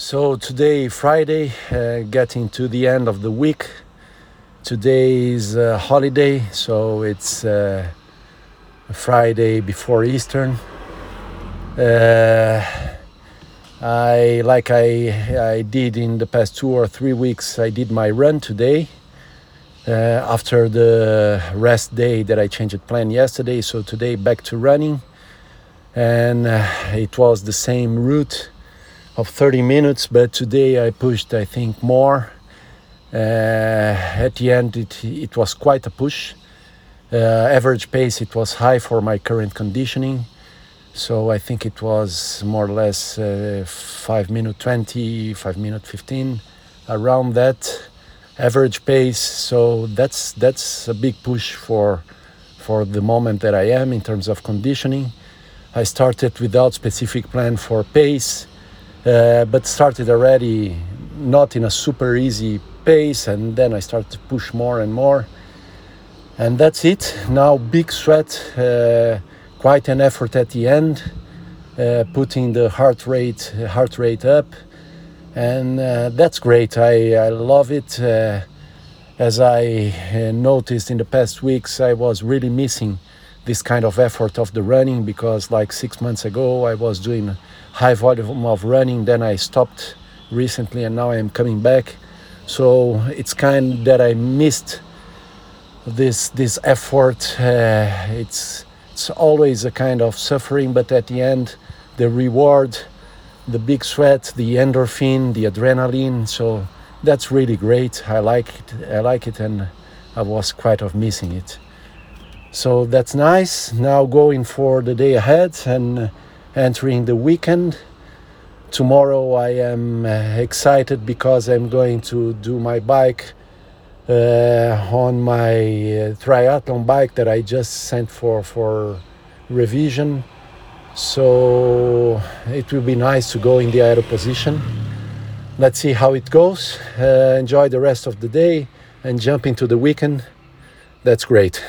So today, Friday, uh, getting to the end of the week. Today is a holiday, so it's uh, Friday before Eastern. Uh, I like I I did in the past two or three weeks. I did my run today uh, after the rest day that I changed plan yesterday. So today back to running, and uh, it was the same route of 30 minutes, but today I pushed, I think, more. Uh, at the end, it, it was quite a push. Uh, average pace, it was high for my current conditioning. So I think it was more or less uh, 5 minute 20, 5 minute 15, around that average pace. So that's, that's a big push for, for the moment that I am in terms of conditioning. I started without specific plan for pace uh, but started already not in a super easy pace and then I started to push more and more. And that's it. Now big sweat uh, quite an effort at the end uh, putting the heart rate heart rate up. And uh, that's great. I, I love it. Uh, as I uh, noticed in the past weeks I was really missing this kind of effort of the running because like six months ago I was doing high volume of running then I stopped recently and now I am coming back. So it's kind that I missed this this effort. Uh, it's it's always a kind of suffering but at the end the reward the big sweat the endorphin the adrenaline. So that's really great. I like it I like it and I was quite of missing it so that's nice. Now going for the day ahead and entering the weekend. Tomorrow i am uh, excited because i'm going to do my bike uh, on my uh, triathlon bike that i just sent for for revision. So it will be nice to go in the aero position. Let's see how it goes. Uh, enjoy the rest of the day and jump into the weekend. That's great